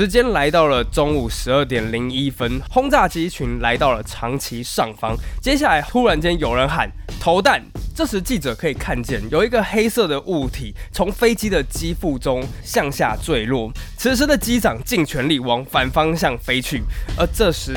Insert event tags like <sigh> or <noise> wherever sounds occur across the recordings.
时间来到了中午十二点零一分，轰炸机群来到了长崎上方。接下来突然间有人喊投弹，这时记者可以看见有一个黑色的物体从飞机的机腹中向下坠落。此时的机长尽全力往反方向飞去，而这时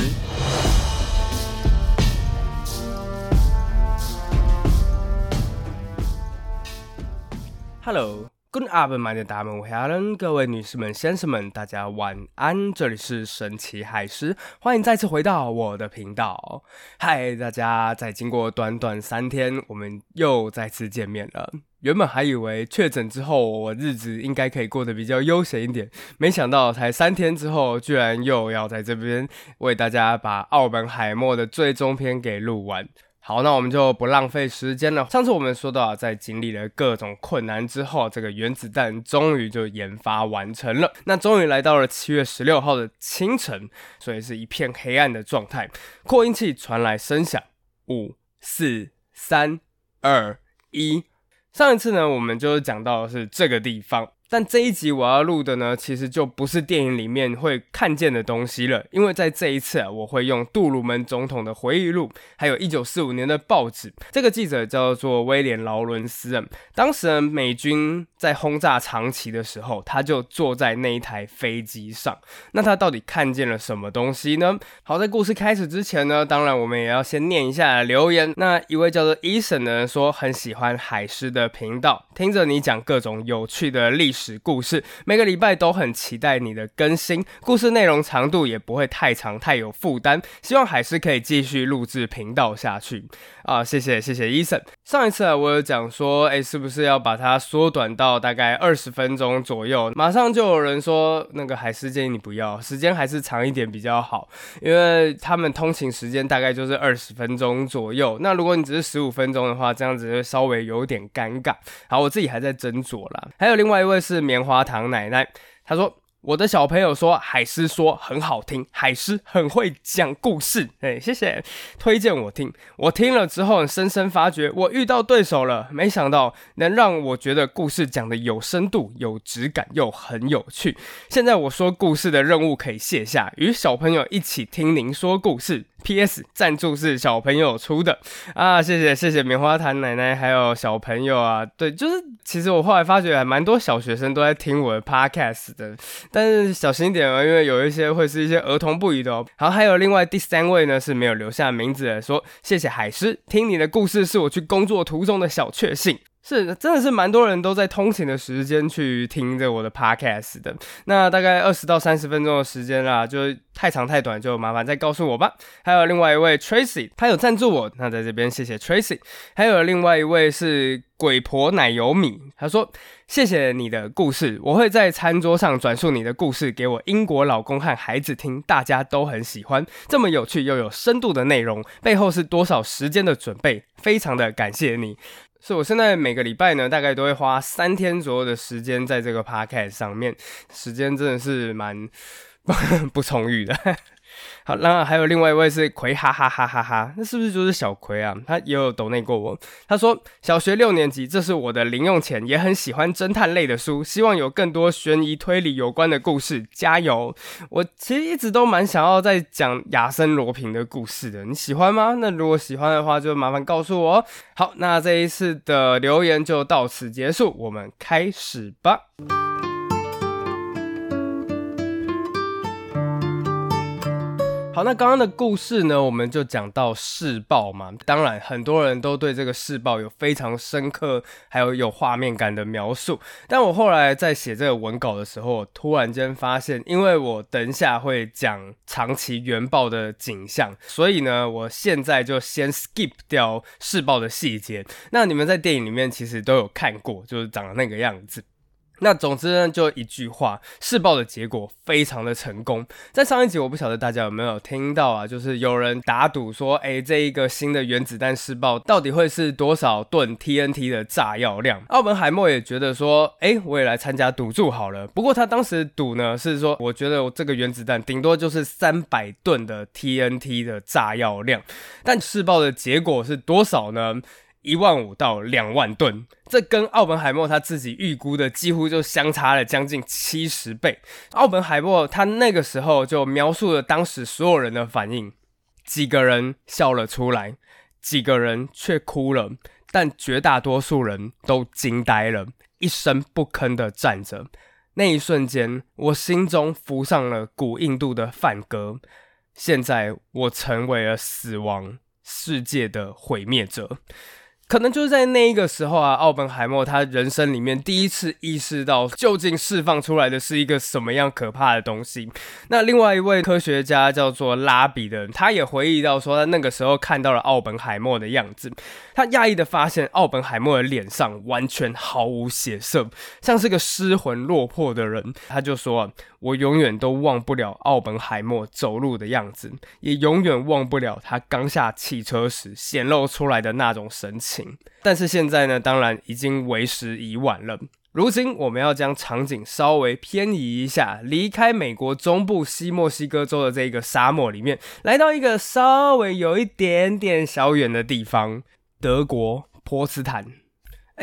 ，Hello。Good afternoon, 大们，我黑人。各位女士们、先生们，大家晚安。这里是神奇海狮，欢迎再次回到我的频道。嗨，大家！在经过短短三天，我们又再次见面了。原本还以为确诊之后，我日子应该可以过得比较悠闲一点，没想到才三天之后，居然又要在这边为大家把奥本海默的最终篇给录完。好，那我们就不浪费时间了。上次我们说到，在经历了各种困难之后，这个原子弹终于就研发完成了。那终于来到了七月十六号的清晨，所以是一片黑暗的状态。扩音器传来声响，五、四、三、二、一。上一次呢，我们就是讲到是这个地方。但这一集我要录的呢，其实就不是电影里面会看见的东西了，因为在这一次啊，我会用杜鲁门总统的回忆录，还有一九四五年的报纸。这个记者叫做威廉劳伦斯，当时美军在轰炸长崎的时候，他就坐在那一台飞机上。那他到底看见了什么东西呢？好，在故事开始之前呢，当然我们也要先念一下留言。那一位叫做伊森的人说，很喜欢海狮的频道，听着你讲各种有趣的历史。故事每个礼拜都很期待你的更新，故事内容长度也不会太长，太有负担。希望海狮可以继续录制频道下去啊！谢谢谢谢伊森。上一次啊，我有讲说，哎，是不是要把它缩短到大概二十分钟左右？马上就有人说，那个海狮建议你不要，时间还是长一点比较好，因为他们通勤时间大概就是二十分钟左右。那如果你只是十五分钟的话，这样子会稍微有点尴尬。好，我自己还在斟酌啦。还有另外一位是。棉花糖奶奶，她说。我的小朋友说海狮说很好听，海狮很会讲故事。哎，谢谢推荐我听。我听了之后，深深发觉我遇到对手了。没想到能让我觉得故事讲的有深度、有质感又很有趣。现在我说故事的任务可以卸下，与小朋友一起听您说故事。P.S. 赞助是小朋友出的啊，谢谢谢谢棉花糖奶奶还有小朋友啊。对，就是其实我后来发觉还蛮多小学生都在听我的 Podcast 的。但是小心点哦，因为有一些会是一些儿童不宜的哦。好，还有另外第三位呢是没有留下名字的，说谢谢海狮，听你的故事是我去工作途中的小确幸。是，真的是蛮多人都在通勤的时间去听着我的 podcast 的。那大概二十到三十分钟的时间啦，就太长太短，就麻烦再告诉我吧。还有另外一位 Tracy，他有赞助我，那在这边谢谢 Tracy。还有另外一位是鬼婆奶油米，他说谢谢你的故事，我会在餐桌上转述你的故事给我英国老公和孩子听，大家都很喜欢这么有趣又有深度的内容，背后是多少时间的准备，非常的感谢你。是我现在每个礼拜呢，大概都会花三天左右的时间在这个 podcast 上面，时间真的是蛮 <laughs> 不充裕的。好，那还有另外一位是葵，哈哈哈哈哈，那是不是就是小葵啊？他也有抖内过我。他说小学六年级，这是我的零用钱，也很喜欢侦探类的书，希望有更多悬疑推理有关的故事，加油！我其实一直都蛮想要在讲亚森罗平的故事的，你喜欢吗？那如果喜欢的话，就麻烦告诉我。好，那这一次的留言就到此结束，我们开始吧。好，那刚刚的故事呢，我们就讲到世报嘛。当然，很多人都对这个世报有非常深刻，还有有画面感的描述。但我后来在写这个文稿的时候，突然间发现，因为我等一下会讲长崎原爆的景象，所以呢，我现在就先 skip 掉世报的细节。那你们在电影里面其实都有看过，就是长那个样子。那总之呢，就一句话，试爆的结果非常的成功。在上一集，我不晓得大家有没有听到啊，就是有人打赌说，哎，这一个新的原子弹试爆到底会是多少吨 TNT 的炸药量？奥本海默也觉得说，哎，我也来参加赌注好了。不过他当时赌呢，是说，我觉得我这个原子弹顶多就是三百吨的 TNT 的炸药量。但试爆的结果是多少呢？一万五到两万吨，这跟奥本海默他自己预估的几乎就相差了将近七十倍。奥本海默他那个时候就描述了当时所有人的反应：几个人笑了出来，几个人却哭了，但绝大多数人都惊呆了，一声不吭的站着。那一瞬间，我心中浮上了古印度的梵歌。现在我成为了死亡世界的毁灭者。可能就是在那一个时候啊，奥本海默他人生里面第一次意识到，究竟释放出来的是一个什么样可怕的东西。那另外一位科学家叫做拉比的人，他也回忆到说，他那个时候看到了奥本海默的样子，他讶异的发现，奥本海默的脸上完全毫无血色，像是个失魂落魄的人。他就说。我永远都忘不了奥本海默走路的样子，也永远忘不了他刚下汽车时显露出来的那种神情。但是现在呢，当然已经为时已晚了。如今我们要将场景稍微偏移一下，离开美国中部西墨西哥州的这个沙漠里面，来到一个稍微有一点点小远的地方——德国波茨坦。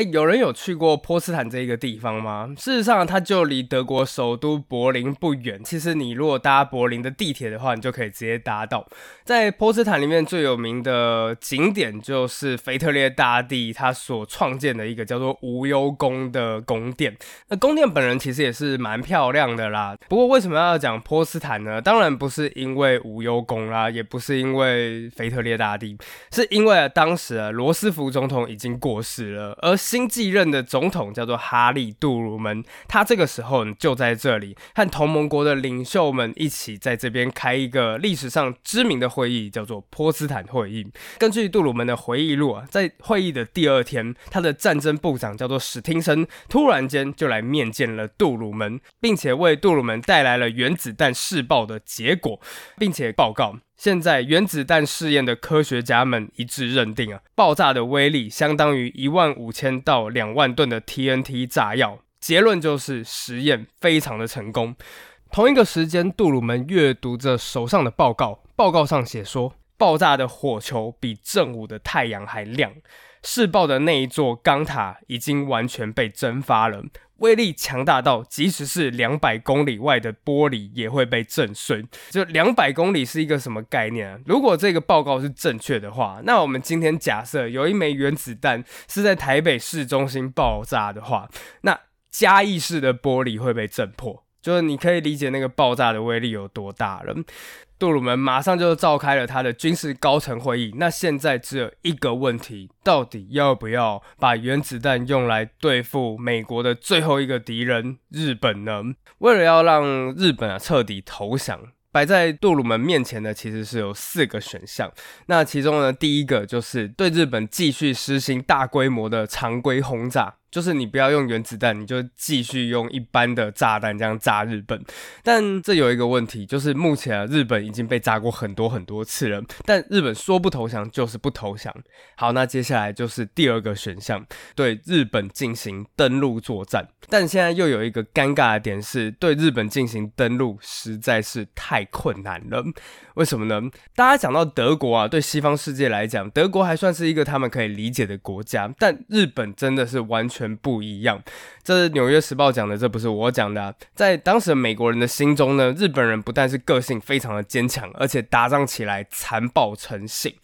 哎，有人有去过波茨坦这一个地方吗？事实上，它就离德国首都柏林不远。其实，你如果搭柏林的地铁的话，你就可以直接搭到。在波茨坦里面最有名的景点就是腓特烈大帝他所创建的一个叫做无忧宫的宫殿。那宫殿本人其实也是蛮漂亮的啦。不过，为什么要讲波茨坦呢？当然不是因为无忧宫啦，也不是因为腓特烈大帝，是因为当时啊罗斯福总统已经过世了，而新继任的总统叫做哈利·杜鲁门，他这个时候就在这里和同盟国的领袖们一起在这边开一个历史上知名的会议，叫做波茨坦会议。根据杜鲁门的回忆录啊，在会议的第二天，他的战争部长叫做史汀森，突然间就来面见了杜鲁门，并且为杜鲁门带来了原子弹试爆的结果，并且报告。现在原子弹试验的科学家们一致认定啊，爆炸的威力相当于一万五千到两万吨的 TNT 炸药。结论就是实验非常的成功。同一个时间，杜鲁门阅读着手上的报告，报告上写说，爆炸的火球比正午的太阳还亮。试爆的那一座钢塔已经完全被蒸发了。威力强大到，即使是两百公里外的玻璃也会被震碎。就两百公里是一个什么概念啊？如果这个报告是正确的话，那我们今天假设有一枚原子弹是在台北市中心爆炸的话，那嘉义市的玻璃会被震破。就是你可以理解那个爆炸的威力有多大了。杜鲁门马上就召开了他的军事高层会议。那现在只有一个问题：到底要不要把原子弹用来对付美国的最后一个敌人——日本呢？为了要让日本啊彻底投降，摆在杜鲁门面前的其实是有四个选项。那其中呢，第一个就是对日本继续实行大规模的常规轰炸。就是你不要用原子弹，你就继续用一般的炸弹这样炸日本。但这有一个问题，就是目前啊，日本已经被炸过很多很多次了。但日本说不投降就是不投降。好，那接下来就是第二个选项，对日本进行登陆作战。但现在又有一个尴尬的点是，对日本进行登陆实在是太困难了。为什么呢？大家讲到德国啊，对西方世界来讲，德国还算是一个他们可以理解的国家。但日本真的是完全全不一样。这是《纽约时报》讲的，这不是我讲的。在当时美国人的心中呢，日本人不但是个性非常的坚强，而且打仗起来残暴成性。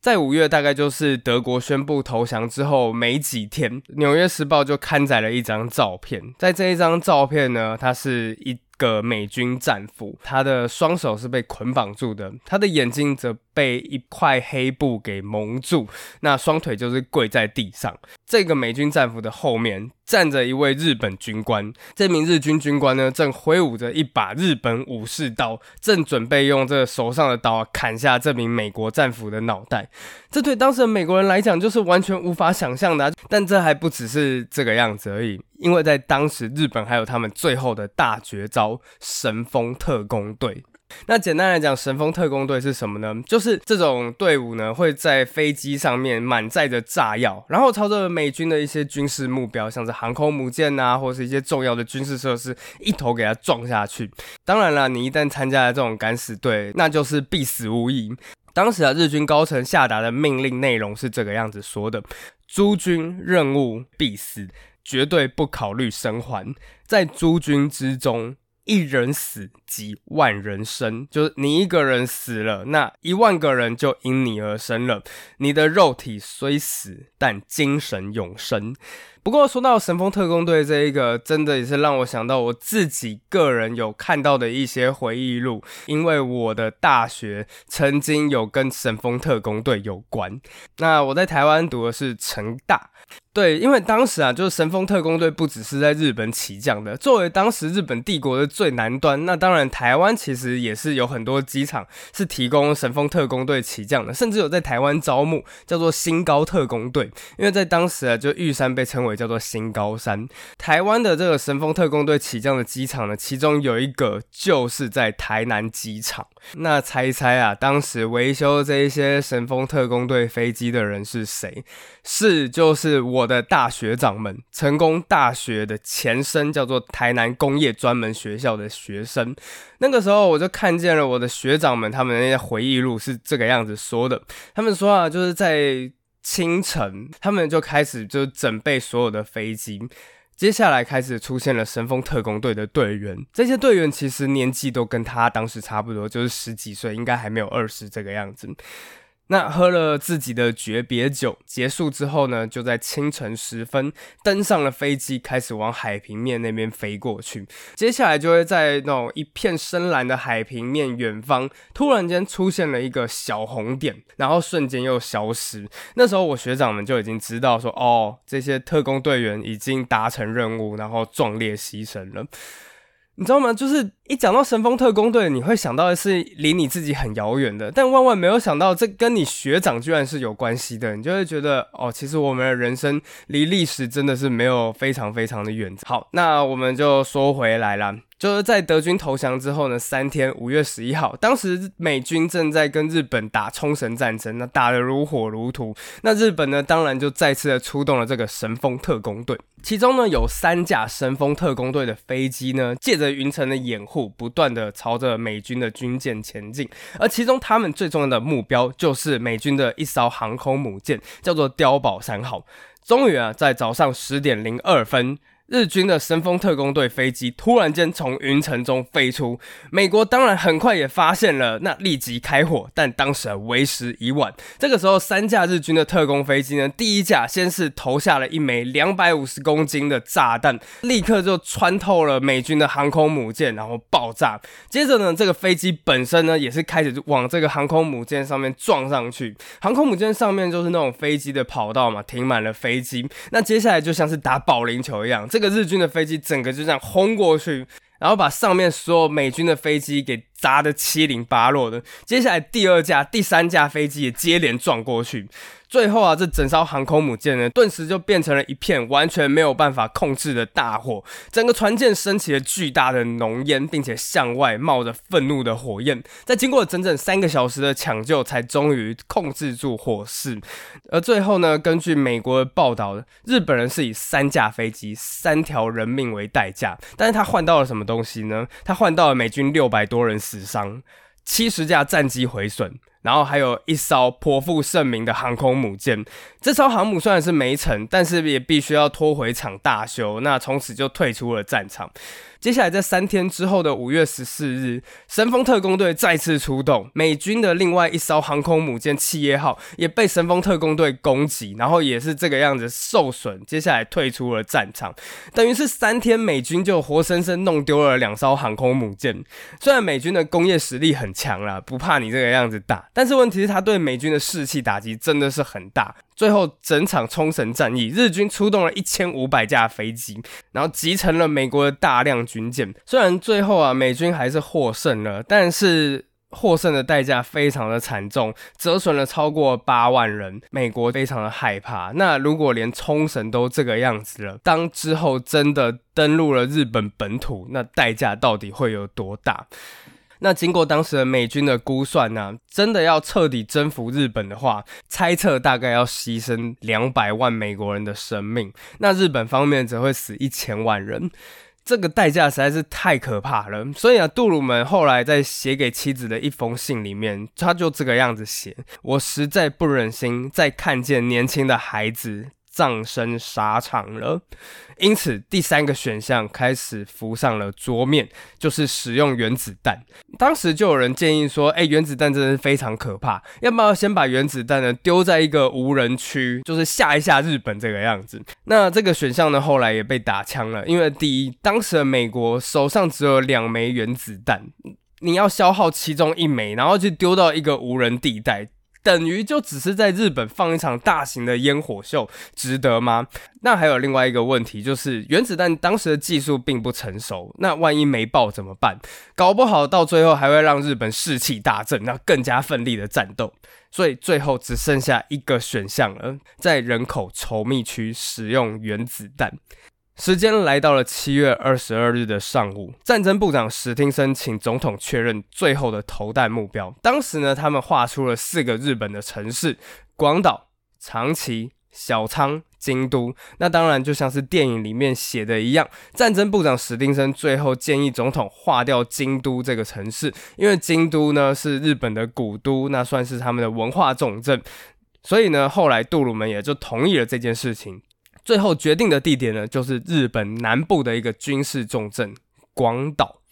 在五月，大概就是德国宣布投降之后没几天，《纽约时报》就刊载了一张照片。在这一张照片呢，它是一个美军战俘，他的双手是被捆绑住的，他的眼睛则被一块黑布给蒙住，那双腿就是跪在地上。这个美军战俘的后面。站着一位日本军官，这名日军军官呢，正挥舞着一把日本武士刀，正准备用这手上的刀砍下这名美国战俘的脑袋。这对当时的美国人来讲，就是完全无法想象的。但这还不只是这个样子而已，因为在当时，日本还有他们最后的大绝招——神风特工队。那简单来讲，神风特工队是什么呢？就是这种队伍呢，会在飞机上面满载着炸药，然后朝着美军的一些军事目标，像是航空母舰啊，或是一些重要的军事设施，一头给它撞下去。当然了，你一旦参加了这种敢死队，那就是必死无疑。当时啊，日军高层下达的命令内容是这个样子说的。诸军任务必死，绝对不考虑生还。在诸军之中。一人死即万人生，就是你一个人死了，那一万个人就因你而生了。你的肉体虽死，但精神永生。不过说到神风特工队这一个，真的也是让我想到我自己个人有看到的一些回忆录，因为我的大学曾经有跟神风特工队有关。那我在台湾读的是成大。对，因为当时啊，就是神风特工队不只是在日本起降的，作为当时日本帝国的最南端，那当然台湾其实也是有很多机场是提供神风特工队起降的，甚至有在台湾招募叫做新高特工队，因为在当时啊，就玉山被称为叫做新高山。台湾的这个神风特工队起降的机场呢，其中有一个就是在台南机场。那猜一猜啊，当时维修这一些神风特工队飞机的人是谁？是就是我我的大学长们，成功大学的前身叫做台南工业专门学校的学生。那个时候我就看见了我的学长们，他们那些回忆录是这个样子说的。他们说啊，就是在清晨，他们就开始就准备所有的飞机。接下来开始出现了神风特工队的队员，这些队员其实年纪都跟他当时差不多，就是十几岁，应该还没有二十这个样子。那喝了自己的诀别酒，结束之后呢，就在清晨时分登上了飞机，开始往海平面那边飞过去。接下来就会在那种一片深蓝的海平面远方，突然间出现了一个小红点，然后瞬间又消失。那时候我学长们就已经知道说，哦，这些特工队员已经达成任务，然后壮烈牺牲了。你知道吗？就是一讲到神风特工队，你会想到的是离你自己很遥远的，但万万没有想到，这跟你学长居然是有关系的。你就会觉得，哦，其实我们的人生离历史真的是没有非常非常的远。好，那我们就说回来了。就是在德军投降之后呢，三天，五月十一号，当时美军正在跟日本打冲绳战争，那打得如火如荼。那日本呢，当然就再次的出动了这个神风特工队，其中呢有三架神风特工队的飞机呢，借着云层的掩护，不断的朝着美军的军舰前进。而其中他们最重要的目标，就是美军的一艘航空母舰，叫做碉堡三号。终于啊，在早上十点零二分。日军的神风特工队飞机突然间从云层中飞出，美国当然很快也发现了，那立即开火，但当时为时已晚。这个时候，三架日军的特工飞机呢，第一架先是投下了一枚两百五十公斤的炸弹，立刻就穿透了美军的航空母舰，然后爆炸。接着呢，这个飞机本身呢，也是开始往这个航空母舰上面撞上去。航空母舰上面就是那种飞机的跑道嘛，停满了飞机。那接下来就像是打保龄球一样，这。这个日军的飞机整个就这样轰过去，然后把上面所有美军的飞机给砸得七零八落的。接下来第二架、第三架飞机也接连撞过去。最后啊，这整艘航空母舰呢，顿时就变成了一片完全没有办法控制的大火，整个船舰升起了巨大的浓烟，并且向外冒着愤怒的火焰。在经过了整整三个小时的抢救，才终于控制住火势。而最后呢，根据美国的报道，日本人是以三架飞机、三条人命为代价，但是他换到了什么东西呢？他换到了美军六百多人死伤，七十架战机毁损。然后还有一艘颇负盛名的航空母舰，这艘航母虽然是没沉，但是也必须要拖回厂大修，那从此就退出了战场。接下来，在三天之后的五月十四日，神风特工队再次出动，美军的另外一艘航空母舰“企业号”也被神风特工队攻击，然后也是这个样子受损。接下来退出了战场，等于是三天美军就活生生弄丢了两艘航空母舰。虽然美军的工业实力很强啦，不怕你这个样子打，但是问题是，他对美军的士气打击真的是很大。最后，整场冲绳战役，日军出动了一千五百架飞机，然后集成了美国的大量军舰。虽然最后啊，美军还是获胜了，但是获胜的代价非常的惨重，折损了超过八万人。美国非常的害怕。那如果连冲绳都这个样子了，当之后真的登陆了日本本土，那代价到底会有多大？那经过当时的美军的估算呢，真的要彻底征服日本的话，猜测大概要牺牲两百万美国人的生命，那日本方面则会死一千万人，这个代价实在是太可怕了。所以啊，杜鲁门后来在写给妻子的一封信里面，他就这个样子写：我实在不忍心再看见年轻的孩子。葬身沙场了。因此，第三个选项开始浮上了桌面，就是使用原子弹。当时就有人建议说：“哎，原子弹真的是非常可怕，要不要先把原子弹呢丢在一个无人区，就是吓一吓日本这个样子？”那这个选项呢，后来也被打枪了，因为第一，当时的美国手上只有两枚原子弹，你要消耗其中一枚，然后就丢到一个无人地带。等于就只是在日本放一场大型的烟火秀，值得吗？那还有另外一个问题，就是原子弹当时的技术并不成熟，那万一没爆怎么办？搞不好到最后还会让日本士气大振，那更加奋力的战斗。所以最后只剩下一个选项了，在人口稠密区使用原子弹。时间来到了七月二十二日的上午，战争部长史汀森请总统确认最后的投弹目标。当时呢，他们画出了四个日本的城市：广岛、长崎、小仓、京都。那当然就像是电影里面写的一样，战争部长史汀森最后建议总统划掉京都这个城市，因为京都呢是日本的古都，那算是他们的文化重镇。所以呢，后来杜鲁门也就同意了这件事情。最后决定的地点呢，就是日本南部的一个军事重镇广岛。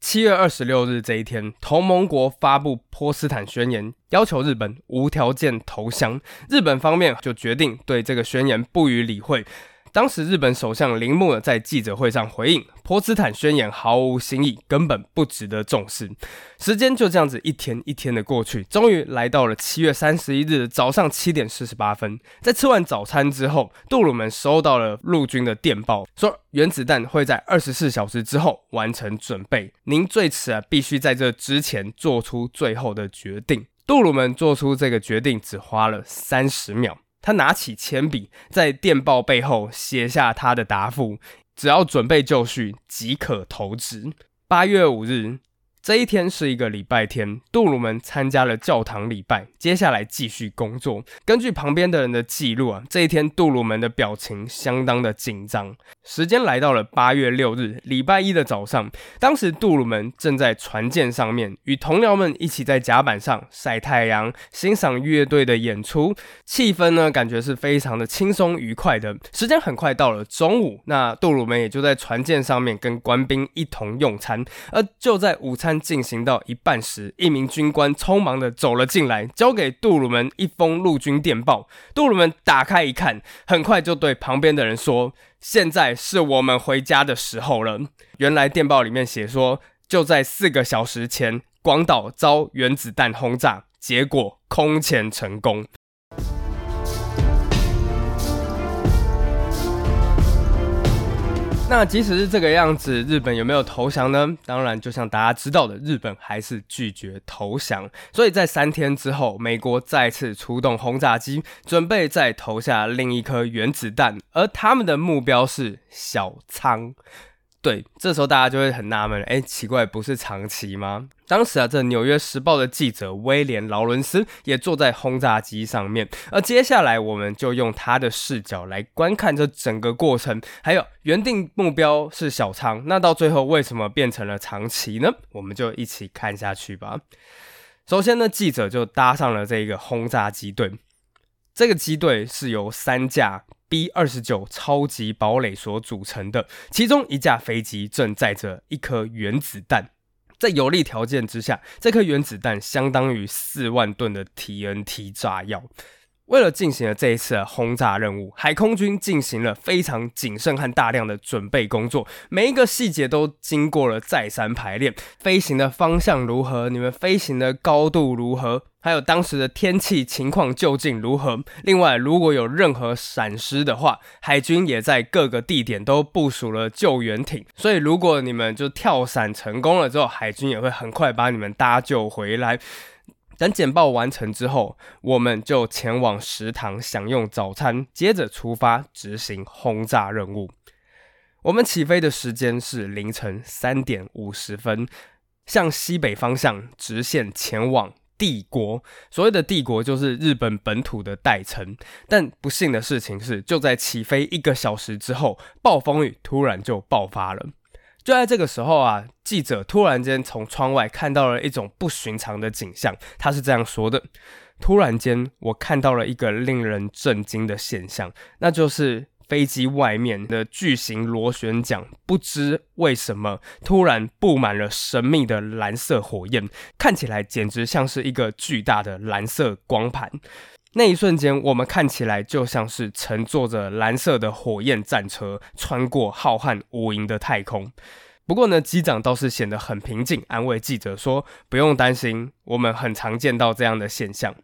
七月二十六日这一天，同盟国发布波斯坦宣言，要求日本无条件投降。日本方面就决定对这个宣言不予理会。当时日本首相铃木在记者会上回应：“波茨坦宣言毫无新意，根本不值得重视。”时间就这样子一天一天的过去，终于来到了七月三十一日早上七点四十八分。在吃完早餐之后，杜鲁门收到了陆军的电报，说原子弹会在二十四小时之后完成准备。您最迟啊，必须在这之前做出最后的决定。杜鲁门做出这个决定只花了三十秒。他拿起铅笔，在电报背后写下他的答复：只要准备就绪，即可投掷。八月五日。这一天是一个礼拜天，杜鲁门参加了教堂礼拜，接下来继续工作。根据旁边的人的记录啊，这一天杜鲁门的表情相当的紧张。时间来到了八月六日，礼拜一的早上，当时杜鲁门正在船舰上面与同僚们一起在甲板上晒太阳，欣赏乐队的演出，气氛呢感觉是非常的轻松愉快的。时间很快到了中午，那杜鲁门也就在船舰上面跟官兵一同用餐，而就在午餐。进行到一半时，一名军官匆忙的走了进来，交给杜鲁门一封陆军电报。杜鲁门打开一看，很快就对旁边的人说：“现在是我们回家的时候了。”原来电报里面写说，就在四个小时前，广岛遭原子弹轰炸，结果空前成功。那即使是这个样子，日本有没有投降呢？当然，就像大家知道的，日本还是拒绝投降。所以在三天之后，美国再次出动轰炸机，准备再投下另一颗原子弹，而他们的目标是小仓。对，这时候大家就会很纳闷，哎，奇怪，不是长崎吗？当时啊，这《纽约时报》的记者威廉·劳伦斯也坐在轰炸机上面，而接下来我们就用他的视角来观看这整个过程，还有原定目标是小仓，那到最后为什么变成了长崎呢？我们就一起看下去吧。首先呢，记者就搭上了这个轰炸机队，这个机队是由三架。B 二十九超级堡垒所组成的，其中一架飞机正载着一颗原子弹，在有利条件之下，这颗原子弹相当于四万吨的 TNT 炸药。为了进行了这一次的轰炸任务，海空军进行了非常谨慎和大量的准备工作，每一个细节都经过了再三排练。飞行的方向如何？你们飞行的高度如何？还有当时的天气情况究竟如何？另外，如果有任何闪失的话，海军也在各个地点都部署了救援艇。所以，如果你们就跳伞成功了之后，海军也会很快把你们搭救回来。等简报完成之后，我们就前往食堂享用早餐，接着出发执行轰炸任务。我们起飞的时间是凌晨三点五十分，向西北方向直线前往帝国。所谓的帝国就是日本本土的代称。但不幸的事情是，就在起飞一个小时之后，暴风雨突然就爆发了。就在这个时候啊，记者突然间从窗外看到了一种不寻常的景象。他是这样说的：“突然间我看到了一个令人震惊的现象，那就是飞机外面的巨型螺旋桨，不知为什么突然布满了神秘的蓝色火焰，看起来简直像是一个巨大的蓝色光盘。那一瞬间，我们看起来就像是乘坐着蓝色的火焰战车，穿过浩瀚无垠的太空。不过呢，机长倒是显得很平静，安慰记者说：“不用担心，我们很常见到这样的现象。”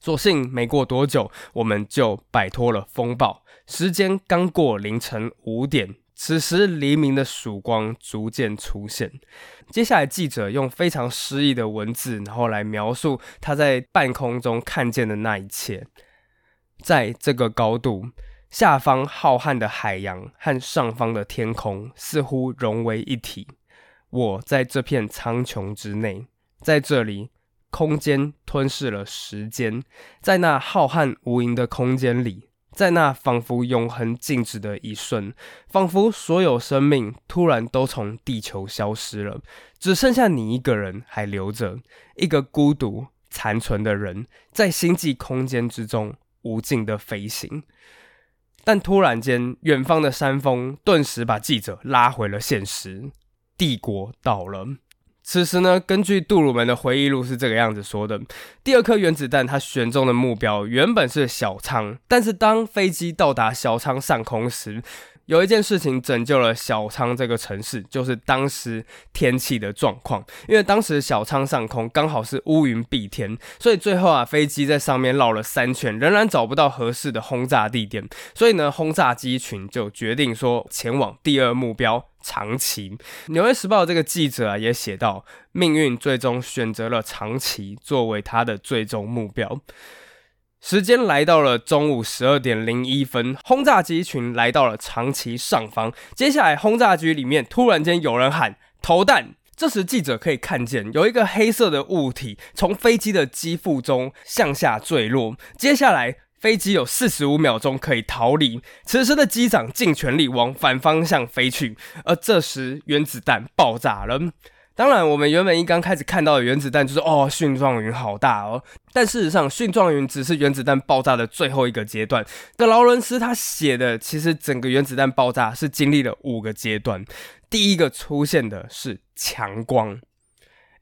所幸没过多久，我们就摆脱了风暴。时间刚过凌晨五点。此时，黎明的曙光逐渐出现。接下来，记者用非常诗意的文字，然后来描述他在半空中看见的那一切。在这个高度，下方浩瀚的海洋和上方的天空似乎融为一体。我在这片苍穹之内，在这里，空间吞噬了时间，在那浩瀚无垠的空间里。在那仿佛永恒静止的一瞬，仿佛所有生命突然都从地球消失了，只剩下你一个人还留着，一个孤独残存的人，在星际空间之中无尽的飞行。但突然间，远方的山峰顿时把记者拉回了现实，帝国倒了。此时呢，根据杜鲁门的回忆录是这个样子说的：第二颗原子弹它选中的目标原本是小仓，但是当飞机到达小仓上空时，有一件事情拯救了小仓这个城市，就是当时天气的状况。因为当时小仓上空刚好是乌云蔽天，所以最后啊，飞机在上面绕了三圈，仍然找不到合适的轰炸地点。所以呢，轰炸机群就决定说前往第二目标。长崎，《纽约时报》这个记者啊也写到，命运最终选择了长崎作为他的最终目标。时间来到了中午十二点零一分，轰炸机群来到了长崎上方。接下来，轰炸机里面突然间有人喊“投弹”，这时记者可以看见有一个黑色的物体从飞机的机腹中向下坠落。接下来。飞机有四十五秒钟可以逃离，此时的机长尽全力往反方向飞去，而这时原子弹爆炸了。当然，我们原本一刚开始看到的原子弹就是哦，蕈状云好大哦，但事实上，蕈状云只是原子弹爆炸的最后一个阶段。那劳伦斯他写的，其实整个原子弹爆炸是经历了五个阶段，第一个出现的是强光。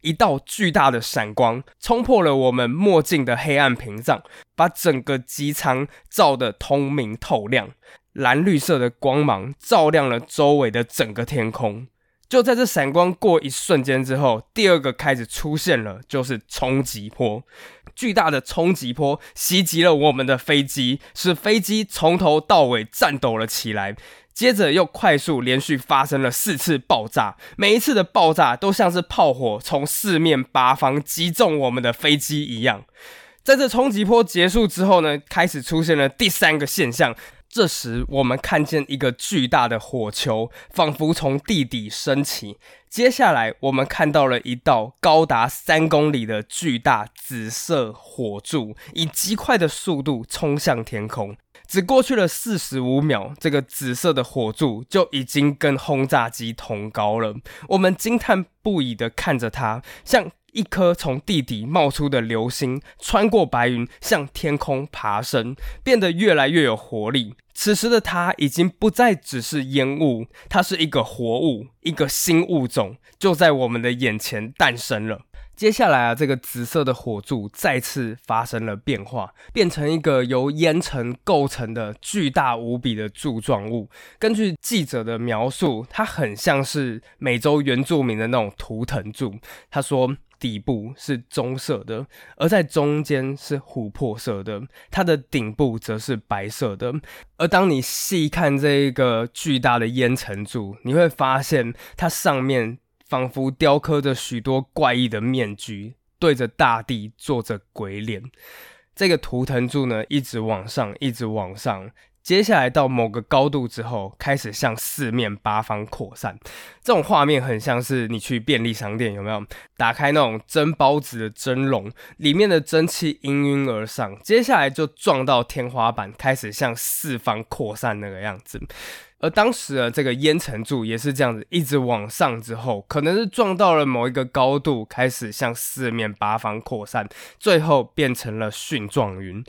一道巨大的闪光冲破了我们墨镜的黑暗屏障，把整个机舱照得通明透亮。蓝绿色的光芒照亮了周围的整个天空。就在这闪光过一瞬间之后，第二个开始出现了，就是冲击波。巨大的冲击波袭击了我们的飞机，使飞机从头到尾颤抖了起来。接着又快速连续发生了四次爆炸，每一次的爆炸都像是炮火从四面八方击中我们的飞机一样。在这冲击波结束之后呢，开始出现了第三个现象。这时我们看见一个巨大的火球，仿佛从地底升起。接下来我们看到了一道高达三公里的巨大紫色火柱，以极快的速度冲向天空。只过去了四十五秒，这个紫色的火柱就已经跟轰炸机同高了。我们惊叹不已的看着它，像一颗从地底冒出的流星，穿过白云，向天空爬升，变得越来越有活力。此时的它已经不再只是烟雾，它是一个活物，一个新物种，就在我们的眼前诞生了。接下来啊，这个紫色的火柱再次发生了变化，变成一个由烟尘构成的巨大无比的柱状物。根据记者的描述，它很像是美洲原住民的那种图腾柱。他说，底部是棕色的，而在中间是琥珀色的，它的顶部则是白色的。而当你细看这一个巨大的烟尘柱，你会发现它上面。仿佛雕刻着许多怪异的面具，对着大地做着鬼脸。这个图腾柱呢，一直往上，一直往上，接下来到某个高度之后，开始向四面八方扩散。这种画面很像是你去便利商店，有没有？打开那种蒸包子的蒸笼，里面的蒸汽氤氲而上，接下来就撞到天花板，开始向四方扩散那个样子。而当时的这个烟尘柱也是这样子，一直往上之后，可能是撞到了某一个高度，开始向四面八方扩散，最后变成了蕈状云。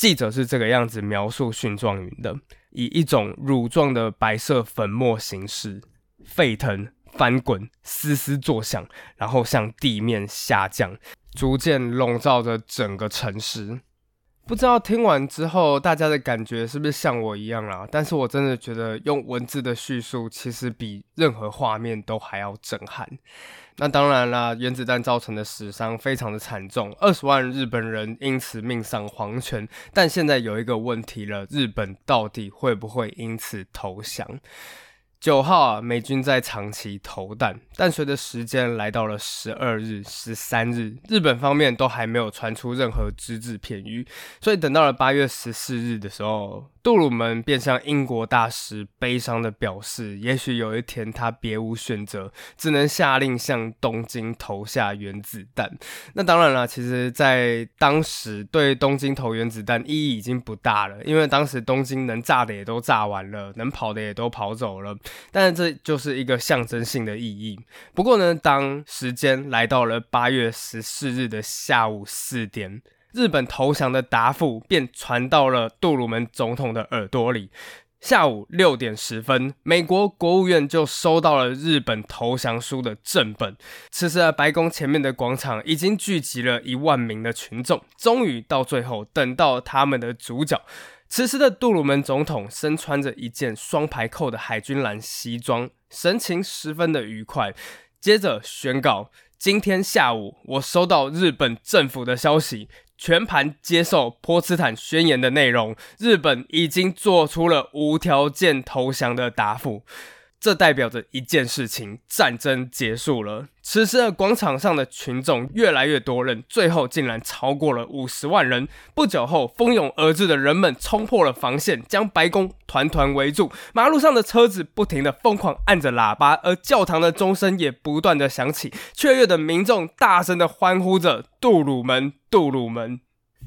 记者是这个样子描述蕈状云的：以一种乳状的白色粉末形式，沸腾、翻滚、嘶嘶作响，然后向地面下降，逐渐笼罩着整个城市。不知道听完之后大家的感觉是不是像我一样啦？但是我真的觉得用文字的叙述，其实比任何画面都还要震撼。那当然啦，原子弹造成的死伤非常的惨重，二十万日本人因此命丧黄泉。但现在有一个问题了，日本到底会不会因此投降？九号啊，美军在长崎投弹，但随着时间来到了十二日、十三日，日本方面都还没有传出任何只字片语，所以等到了八月十四日的时候。杜鲁门便向英国大使悲伤的表示，也许有一天他别无选择，只能下令向东京投下原子弹。那当然了，其实，在当时对东京投原子弹意义已经不大了，因为当时东京能炸的也都炸完了，能跑的也都跑走了。但是这就是一个象征性的意义。不过呢，当时间来到了八月十四日的下午四点。日本投降的答复便传到了杜鲁门总统的耳朵里。下午六点十分，美国国务院就收到了日本投降书的正本。此时啊，白宫前面的广场已经聚集了一万名的群众。终于到最后，等到他们的主角。此时的杜鲁门总统身穿着一件双排扣的海军蓝西装，神情十分的愉快。接着宣告：今天下午，我收到日本政府的消息。全盘接受波茨坦宣言的内容，日本已经做出了无条件投降的答复。这代表着一件事情：战争结束了。此时的，广场上的群众越来越多人，最后竟然超过了五十万人。不久后，蜂拥而至的人们冲破了防线，将白宫团团围住。马路上的车子不停的疯狂按着喇叭，而教堂的钟声也不断的响起，雀跃的民众大声的欢呼着：“杜鲁门，杜鲁门！”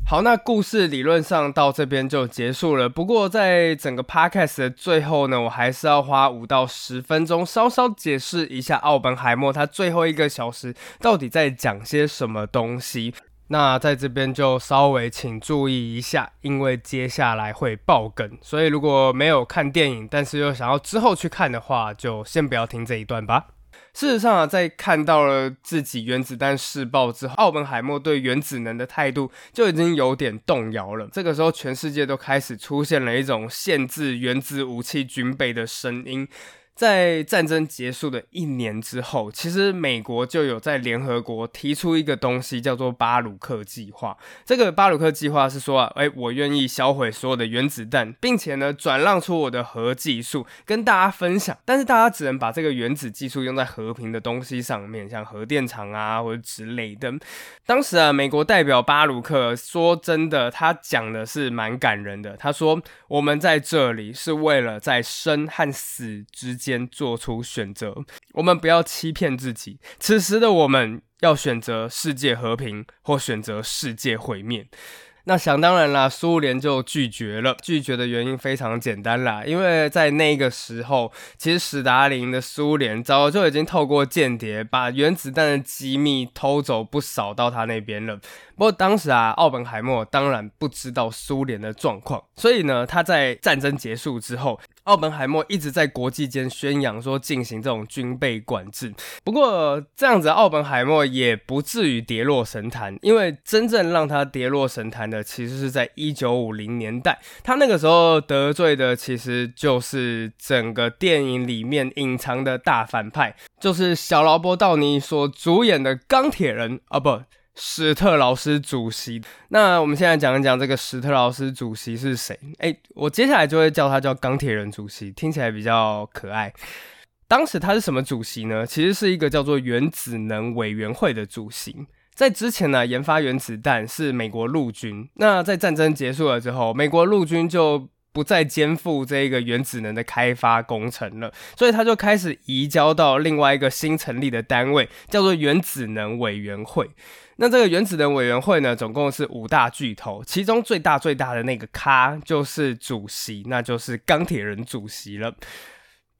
好，那故事理论上到这边就结束了。不过，在整个 podcast 的最后呢，我还是要花五到十分钟，稍稍解释一下奥本海默他最后一个小时到底在讲些什么东西。那在这边就稍微请注意一下，因为接下来会爆梗，所以如果没有看电影，但是又想要之后去看的话，就先不要听这一段吧。事实上啊，在看到了自己原子弹试爆之后，奥本海默对原子能的态度就已经有点动摇了。这个时候，全世界都开始出现了一种限制原子武器军备的声音。在战争结束的一年之后，其实美国就有在联合国提出一个东西，叫做巴鲁克计划。这个巴鲁克计划是说啊，哎，我愿意销毁所有的原子弹，并且呢，转让出我的核技术跟大家分享。但是大家只能把这个原子技术用在和平的东西上面，像核电厂啊或者之类的。当时啊，美国代表巴鲁克说真的，他讲的是蛮感人的。他说：“我们在这里是为了在生和死之。”先做出选择，我们不要欺骗自己。此时的我们要选择世界和平，或选择世界毁灭。那想当然啦，苏联就拒绝了。拒绝的原因非常简单啦，因为在那个时候，其实史达林的苏联早就已经透过间谍把原子弹的机密偷走不少到他那边了。不过当时啊，奥本海默当然不知道苏联的状况，所以呢，他在战争结束之后，奥本海默一直在国际间宣扬说进行这种军备管制。不过这样子，奥本海默也不至于跌落神坛，因为真正让他跌落神坛的，其实是在一九五零年代，他那个时候得罪的其实就是整个电影里面隐藏的大反派，就是小劳勃道尼所主演的钢铁人啊，不。史特劳斯主席，那我们现在讲一讲这个史特劳斯主席是谁？哎，我接下来就会叫他叫钢铁人主席，听起来比较可爱。当时他是什么主席呢？其实是一个叫做原子能委员会的主席。在之前呢，研发原子弹是美国陆军。那在战争结束了之后，美国陆军就不再肩负这个原子能的开发工程了，所以他就开始移交到另外一个新成立的单位，叫做原子能委员会。那这个原子能委员会呢，总共是五大巨头，其中最大最大的那个咖就是主席，那就是钢铁人主席了。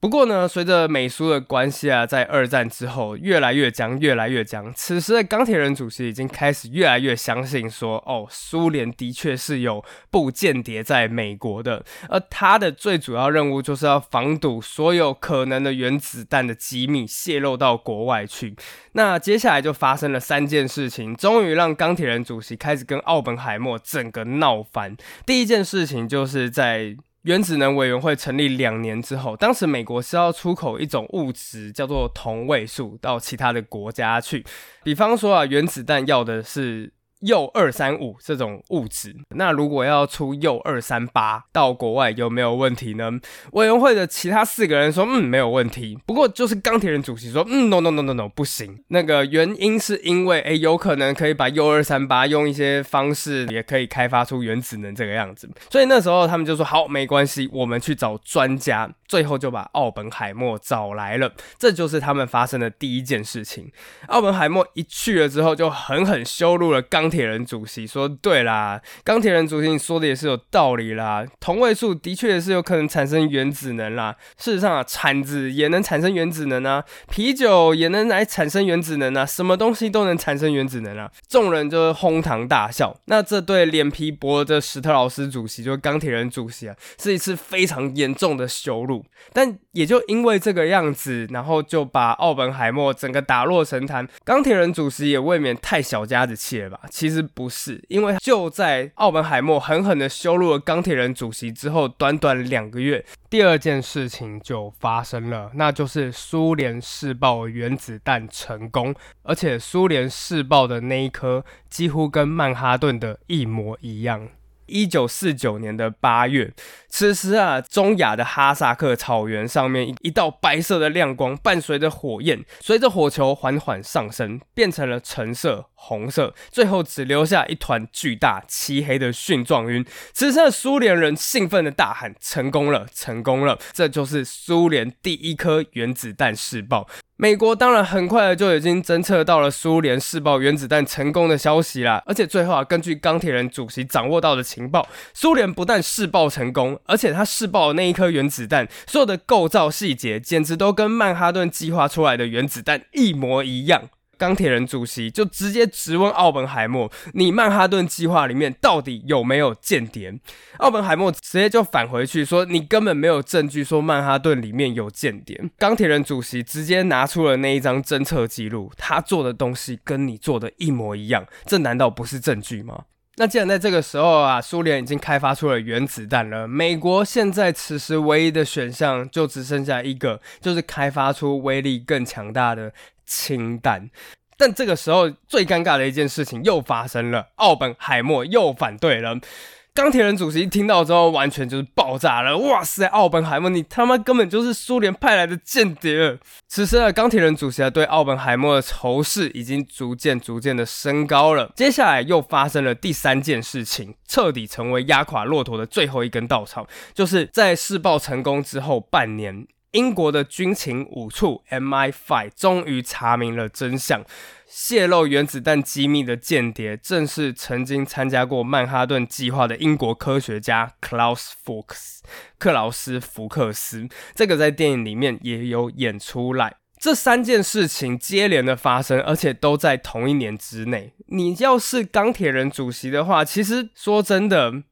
不过呢，随着美苏的关系啊，在二战之后越来越僵，越来越僵。此时的钢铁人主席已经开始越来越相信说，哦，苏联的确是有布间谍在美国的，而他的最主要任务就是要防堵所有可能的原子弹的机密泄露到国外去。那接下来就发生了三件事情，终于让钢铁人主席开始跟奥本海默整个闹翻。第一件事情就是在。原子能委员会成立两年之后，当时美国是要出口一种物质，叫做同位素，到其他的国家去。比方说啊，原子弹要的是。铀二三五这种物质，那如果要出铀二三八到国外有没有问题呢？委员会的其他四个人说，嗯，没有问题。不过就是钢铁人主席说，嗯，no no no no no，不行。那个原因是因为，哎，有可能可以把铀二三八用一些方式也可以开发出原子能这个样子。所以那时候他们就说，好，没关系，我们去找专家。最后就把奥本海默找来了，这就是他们发生的第一件事情。奥本海默一去了之后，就狠狠羞辱了钢铁人主席，说：“对啦，钢铁人主席你说的也是有道理啦，同位素的确也是有可能产生原子能啦。事实上啊，铲子也能产生原子能啊，啤酒也能来产生原子能啊，什么东西都能产生原子能啊。”众人就是哄堂大笑。那这对脸皮薄的史特劳斯主席，就是钢铁人主席啊，是一次非常严重的羞辱。但也就因为这个样子，然后就把奥本海默整个打落神坛。钢铁人主席也未免太小家子气了吧？其实不是，因为就在奥本海默狠狠的羞辱了钢铁人主席之后，短短两个月，第二件事情就发生了，那就是苏联试爆原子弹成功，而且苏联试爆的那一颗几乎跟曼哈顿的一模一样。一九四九年的八月，此时啊，中亚的哈萨克草原上面一道白色的亮光，伴随着火焰，随着火球缓缓上升，变成了橙色、红色，最后只留下一团巨大漆黑的蕈状云。此时的苏联人兴奋的大喊：“成功了，成功了！”这就是苏联第一颗原子弹试爆。美国当然很快的就已经侦测到了苏联试爆原子弹成功的消息啦，而且最后啊，根据钢铁人主席掌握到的情报，苏联不但试爆成功，而且他试爆的那一颗原子弹所有的构造细节，简直都跟曼哈顿计划出来的原子弹一模一样。钢铁人主席就直接质问奥本海默：“你曼哈顿计划里面到底有没有间谍？”奥本海默直接就返回去说：“你根本没有证据说曼哈顿里面有间谍。”钢铁人主席直接拿出了那一张侦测记录，他做的东西跟你做的一模一样，这难道不是证据吗？那既然在这个时候啊，苏联已经开发出了原子弹了，美国现在此时唯一的选项就只剩下一个，就是开发出威力更强大的。氢弹，但这个时候最尴尬的一件事情又发生了，奥本海默又反对了。钢铁人主席听到之后，完全就是爆炸了！哇塞，奥本海默，你他妈根本就是苏联派来的间谍！此时的钢铁人主席对奥本海默的仇视已经逐渐、逐渐的升高了。接下来又发生了第三件事情，彻底成为压垮骆驼的最后一根稻草，就是在试爆成功之后半年。英国的军情五处 MI5 终于查明了真相，泄露原子弹机密的间谍正是曾经参加过曼哈顿计划的英国科学家 Klaus Fuchs 克劳斯·福克斯。这个在电影里面也有演出来。这三件事情接连的发生，而且都在同一年之内。你要是钢铁人主席的话，其实说真的。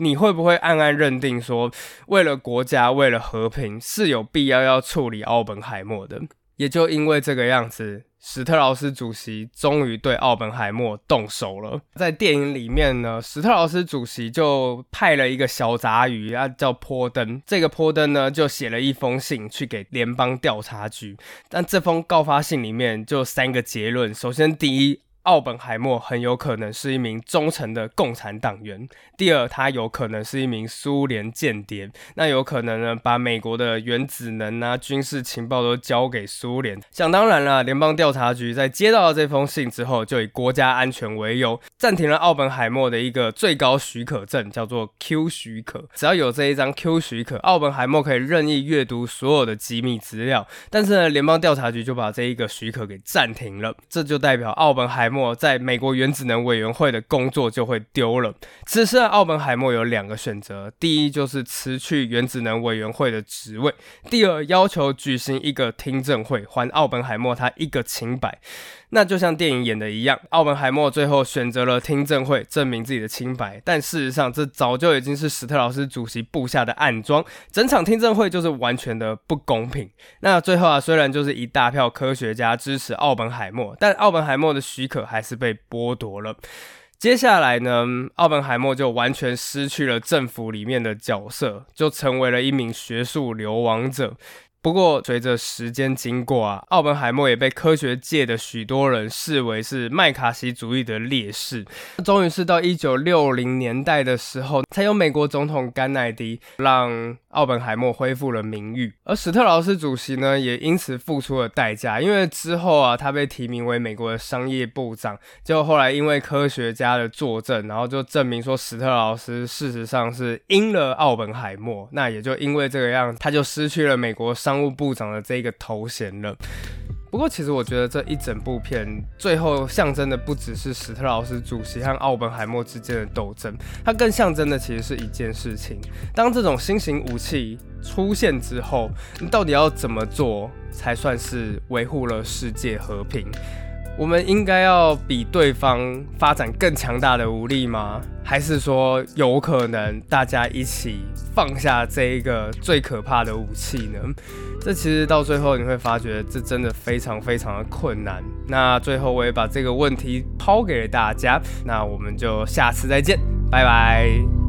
你会不会暗暗认定说，为了国家，为了和平，是有必要要处理奥本海默的？也就因为这个样子，史特劳斯主席终于对奥本海默动手了。在电影里面呢，史特劳斯主席就派了一个小杂鱼啊，叫坡登。这个坡登呢，就写了一封信去给联邦调查局。但这封告发信里面就三个结论：首先，第一。奥本海默很有可能是一名忠诚的共产党员；第二，他有可能是一名苏联间谍，那有可能呢把美国的原子能啊、军事情报都交给苏联。想当然了，联邦调查局在接到了这封信之后，就以国家安全为由，暂停了奥本海默的一个最高许可证，叫做 Q 许可。只要有这一张 Q 许可，奥本海默可以任意阅读所有的机密资料。但是呢，联邦调查局就把这一个许可给暂停了，这就代表奥本海默在美国原子能委员会的工作就会丢了。此时，奥本海默有两个选择：第一，就是辞去原子能委员会的职位；第二，要求举行一个听证会，还奥本海默他一个清白。那就像电影演的一样，奥本海默最后选择了听证会，证明自己的清白。但事实上，这早就已经是史特劳斯主席布下的暗桩，整场听证会就是完全的不公平。那最后啊，虽然就是一大票科学家支持奥本海默，但奥本海默的许可还是被剥夺了。接下来呢，奥本海默就完全失去了政府里面的角色，就成为了一名学术流亡者。不过，随着时间经过啊，奥本海默也被科学界的许多人视为是麦卡锡主义的烈士。终于是到一九六零年代的时候，才有美国总统甘乃迪让奥本海默恢复了名誉，而史特劳斯主席呢，也因此付出了代价。因为之后啊，他被提名为美国的商业部长，结果后来因为科学家的作证，然后就证明说史特劳斯事实上是阴了奥本海默。那也就因为这个样，他就失去了美国商。商务部长的这个头衔了。不过，其实我觉得这一整部片最后象征的不只是史特劳斯主席和奥本海默之间的斗争，它更象征的其实是一件事情：当这种新型武器出现之后，你到底要怎么做才算是维护了世界和平？我们应该要比对方发展更强大的武力吗？还是说有可能大家一起放下这一个最可怕的武器呢？这其实到最后你会发觉，这真的非常非常的困难。那最后我也把这个问题抛给了大家，那我们就下次再见，拜拜。